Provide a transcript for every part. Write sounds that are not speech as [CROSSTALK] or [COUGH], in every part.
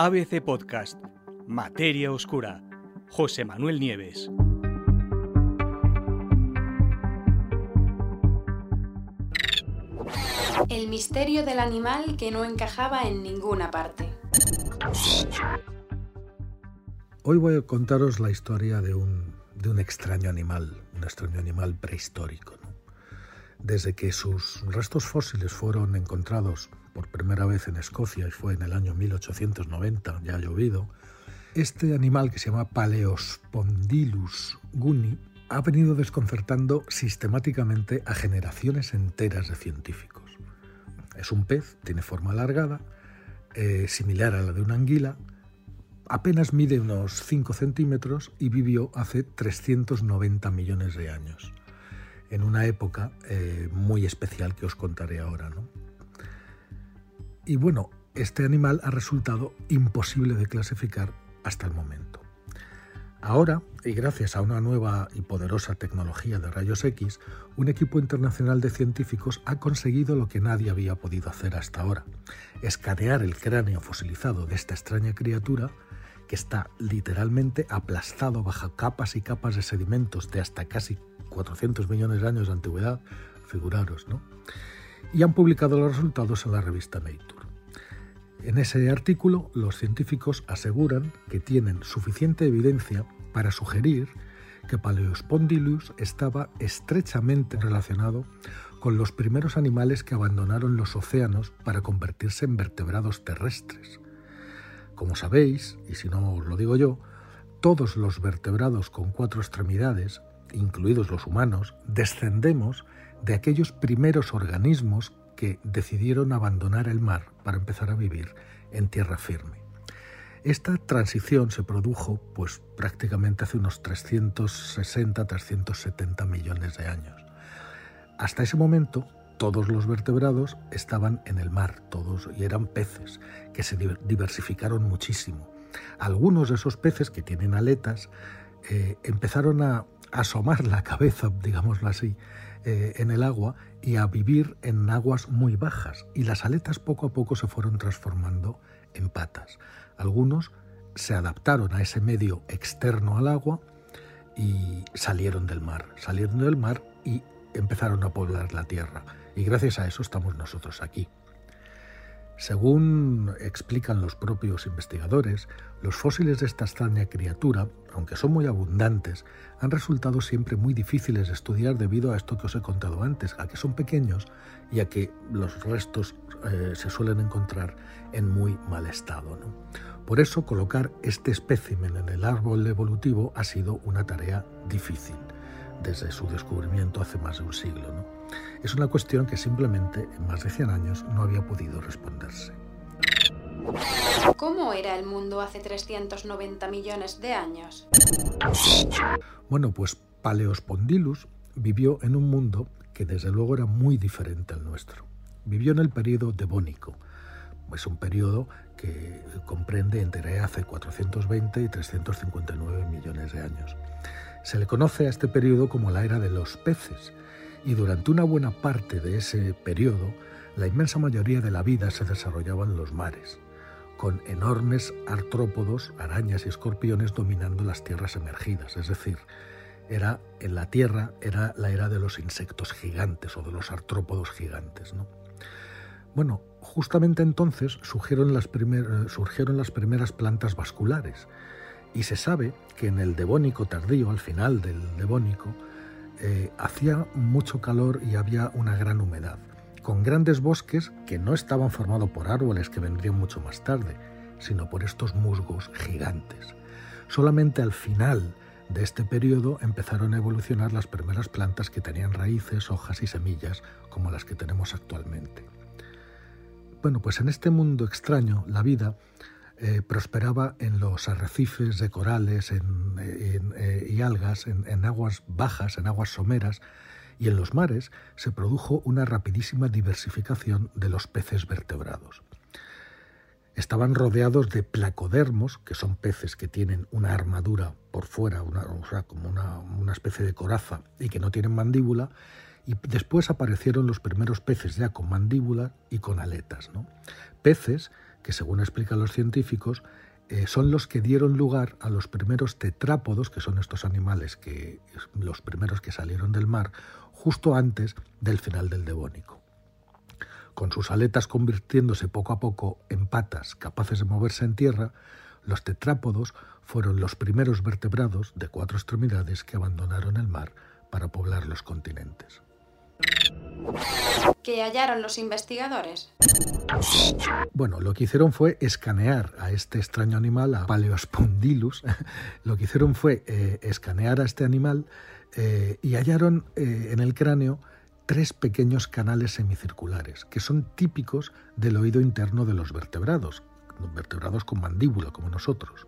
ABC Podcast, Materia Oscura, José Manuel Nieves. El misterio del animal que no encajaba en ninguna parte. Hoy voy a contaros la historia de un, de un extraño animal, un extraño animal prehistórico. Desde que sus restos fósiles fueron encontrados por primera vez en Escocia y fue en el año 1890, ya ha llovido, este animal que se llama Paleospondylus guni ha venido desconcertando sistemáticamente a generaciones enteras de científicos. Es un pez, tiene forma alargada, eh, similar a la de una anguila, apenas mide unos 5 centímetros y vivió hace 390 millones de años, en una época eh, muy especial que os contaré ahora. ¿no? Y bueno, este animal ha resultado imposible de clasificar hasta el momento. Ahora, y gracias a una nueva y poderosa tecnología de rayos X, un equipo internacional de científicos ha conseguido lo que nadie había podido hacer hasta ahora, escanear el cráneo fosilizado de esta extraña criatura que está literalmente aplastado bajo capas y capas de sedimentos de hasta casi 400 millones de años de antigüedad, figuraros, ¿no? Y han publicado los resultados en la revista Nature. En ese artículo, los científicos aseguran que tienen suficiente evidencia para sugerir que Paleospondylus estaba estrechamente relacionado con los primeros animales que abandonaron los océanos para convertirse en vertebrados terrestres. Como sabéis, y si no os lo digo yo, todos los vertebrados con cuatro extremidades, incluidos los humanos, descendemos de aquellos primeros organismos que decidieron abandonar el mar para empezar a vivir en tierra firme. Esta transición se produjo pues prácticamente hace unos 360-370 millones de años. Hasta ese momento todos los vertebrados estaban en el mar, todos y eran peces que se diversificaron muchísimo. Algunos de esos peces que tienen aletas eh, empezaron a asomar la cabeza, digámoslo así, eh, en el agua y a vivir en aguas muy bajas y las aletas poco a poco se fueron transformando en patas. Algunos se adaptaron a ese medio externo al agua y salieron del mar, salieron del mar y empezaron a poblar la tierra. Y gracias a eso estamos nosotros aquí. Según explican los propios investigadores, los fósiles de esta extraña criatura, aunque son muy abundantes, han resultado siempre muy difíciles de estudiar debido a esto que os he contado antes, a que son pequeños y a que los restos eh, se suelen encontrar en muy mal estado. Por eso colocar este espécimen en el árbol evolutivo ha sido una tarea difícil desde su descubrimiento hace más de un siglo. Es una cuestión que simplemente en más de 100 años no había podido responderse. ¿Cómo era el mundo hace 390 millones de años? Bueno, pues Paleospondylus vivió en un mundo que desde luego era muy diferente al nuestro. Vivió en el periodo devónico. Es un periodo que comprende entre hace 420 y 359 millones de años. Se le conoce a este periodo como la era de los peces y durante una buena parte de ese periodo la inmensa mayoría de la vida se desarrollaba en los mares, con enormes artrópodos, arañas y escorpiones dominando las tierras emergidas, es decir, era en la tierra era la era de los insectos gigantes o de los artrópodos gigantes, Bueno, justamente entonces surgieron las, surgieron las primeras plantas vasculares, y se sabe que en el Devónico tardío, al final del Devónico, eh, hacía mucho calor y había una gran humedad, con grandes bosques que no estaban formados por árboles que vendrían mucho más tarde, sino por estos musgos gigantes. Solamente al final de este periodo empezaron a evolucionar las primeras plantas que tenían raíces, hojas y semillas como las que tenemos actualmente. Bueno, pues en este mundo extraño, la vida eh, prosperaba en los arrecifes de corales eh, y algas, en, aguas bajas, en aguas someras, y en los mares se produjo una rapidísima diversificación de los peces vertebrados. Estaban rodeados de placodermos, que son peces que tienen una armadura por fuera, una, como una, una especie de coraza, y que no tienen mandíbula, y después aparecieron los primeros peces ya con mandíbula y con aletas. ¿no? Peces que según explican los científicos, eh, son los que dieron lugar a los primeros tetrápodos, que son estos animales que los primeros que salieron del mar, justo antes del final del Devónico. Con sus aletas convirtiéndose poco a poco en patas capaces de moverse en tierra, los tetrápodos fueron los primeros vertebrados de cuatro extremidades que abandonaron el mar para poblar los continentes. ¿Qué hallaron los investigadores? Bueno, lo que hicieron fue escanear a este extraño animal, a Paleospondylus. [LAUGHS] lo que hicieron fue eh, escanear a este animal eh, y hallaron eh, en el cráneo tres pequeños canales semicirculares, que son típicos del oído interno de los vertebrados, vertebrados con mandíbula como nosotros.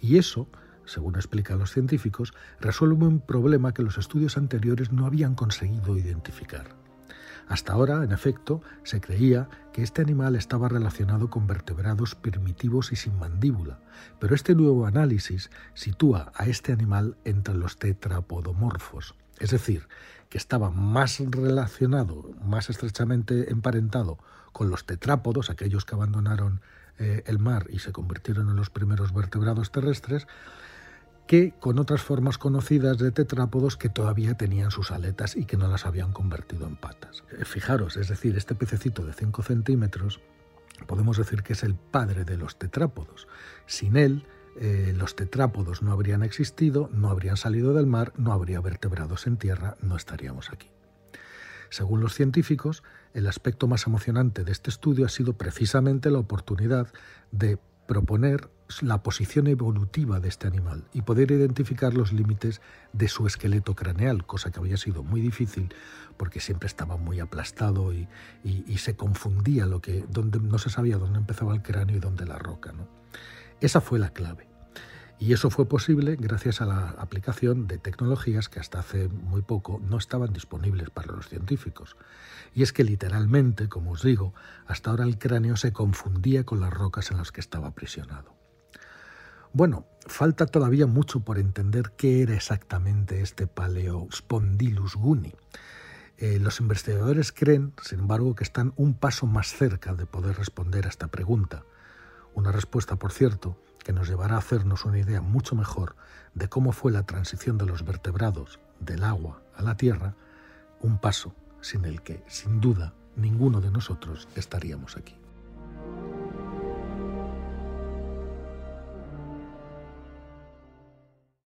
Y eso, según explican los científicos, resuelve un problema que los estudios anteriores no habían conseguido identificar. Hasta ahora, en efecto, se creía que este animal estaba relacionado con vertebrados primitivos y sin mandíbula, pero este nuevo análisis sitúa a este animal entre los tetrapodomorfos, es decir, que estaba más relacionado, más estrechamente emparentado con los tetrápodos, aquellos que abandonaron eh, el mar y se convirtieron en los primeros vertebrados terrestres, que con otras formas conocidas de tetrápodos que todavía tenían sus aletas y que no las habían convertido en patas. Eh, fijaros, es decir, este pececito de 5 centímetros podemos decir que es el padre de los tetrápodos. Sin él, eh, los tetrápodos no habrían existido, no habrían salido del mar, no habría vertebrados en tierra, no estaríamos aquí. Según los científicos, el aspecto más emocionante de este estudio ha sido precisamente la oportunidad de proponer la posición evolutiva de este animal y poder identificar los límites de su esqueleto craneal, cosa que había sido muy difícil porque siempre estaba muy aplastado y, se confundía lo que, donde, no se sabía dónde empezaba el cráneo y dónde la roca. ¿no? Esa fue la clave. Y eso fue posible gracias a la aplicación de tecnologías que hasta hace muy poco no estaban disponibles para los científicos. Y es que literalmente, como os digo, hasta ahora el cráneo se confundía con las rocas en las que estaba aprisionado. Bueno, falta todavía mucho por entender qué era exactamente este Paleospondylus guni. Eh, los investigadores creen, sin embargo, que están un paso más cerca de poder responder a esta pregunta. Una respuesta, por cierto, que nos llevará a hacernos una idea mucho mejor de cómo fue la transición de los vertebrados del agua a la tierra, un paso sin el que, sin duda, ninguno de nosotros estaríamos aquí.